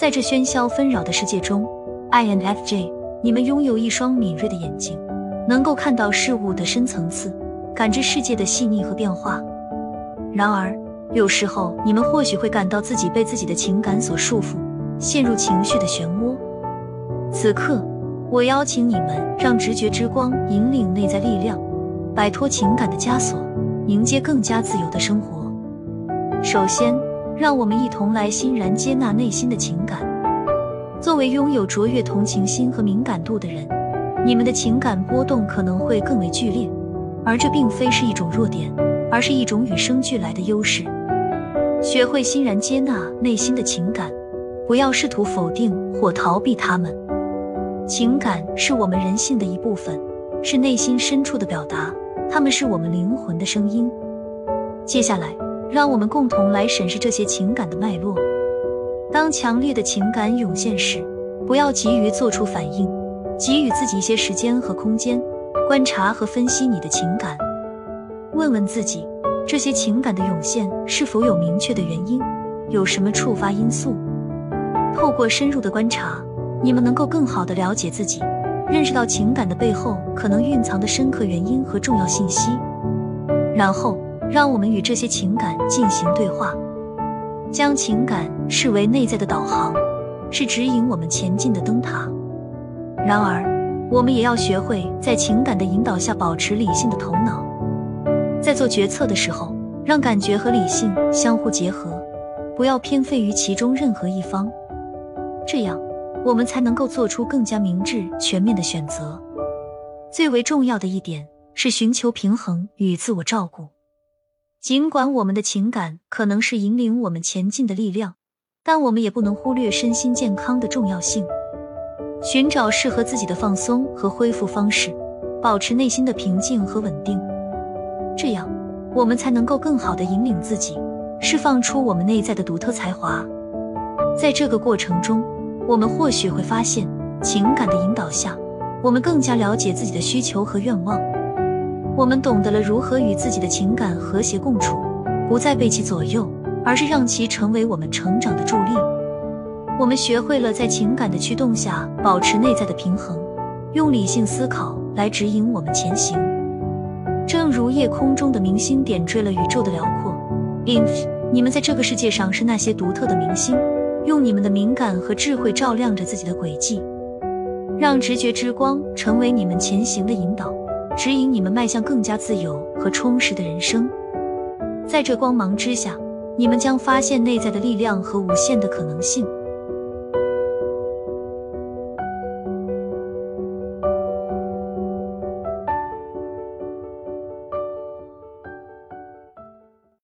在这喧嚣纷扰的世界中，INFJ，你们拥有一双敏锐的眼睛，能够看到事物的深层次，感知世界的细腻和变化。然而，有时候你们或许会感到自己被自己的情感所束缚，陷入情绪的漩涡。此刻，我邀请你们让直觉之光引领内在力量，摆脱情感的枷锁，迎接更加自由的生活。首先，让我们一同来欣然接纳内心的情感。作为拥有卓越同情心和敏感度的人，你们的情感波动可能会更为剧烈，而这并非是一种弱点，而是一种与生俱来的优势。学会欣然接纳内心的情感，不要试图否定或逃避它们。情感是我们人性的一部分，是内心深处的表达，它们是我们灵魂的声音。接下来，让我们共同来审视这些情感的脉络。当强烈的情感涌现时，不要急于做出反应，给予自己一些时间和空间，观察和分析你的情感。问问自己。这些情感的涌现是否有明确的原因？有什么触发因素？透过深入的观察，你们能够更好的了解自己，认识到情感的背后可能蕴藏的深刻原因和重要信息。然后，让我们与这些情感进行对话，将情感视为内在的导航，是指引我们前进的灯塔。然而，我们也要学会在情感的引导下保持理性的头脑。在做决策的时候，让感觉和理性相互结合，不要偏废于其中任何一方，这样我们才能够做出更加明智、全面的选择。最为重要的一点是寻求平衡与自我照顾。尽管我们的情感可能是引领我们前进的力量，但我们也不能忽略身心健康的重要性。寻找适合自己的放松和恢复方式，保持内心的平静和稳定。这样，我们才能够更好的引领自己，释放出我们内在的独特才华。在这个过程中，我们或许会发现，情感的引导下，我们更加了解自己的需求和愿望。我们懂得了如何与自己的情感和谐共处，不再被其左右，而是让其成为我们成长的助力。我们学会了在情感的驱动下保持内在的平衡，用理性思考来指引我们前行。正如夜空中的明星点缀了宇宙的辽阔，INF，你们在这个世界上是那些独特的明星，用你们的敏感和智慧照亮着自己的轨迹，让直觉之光成为你们前行的引导，指引你们迈向更加自由和充实的人生。在这光芒之下，你们将发现内在的力量和无限的可能性。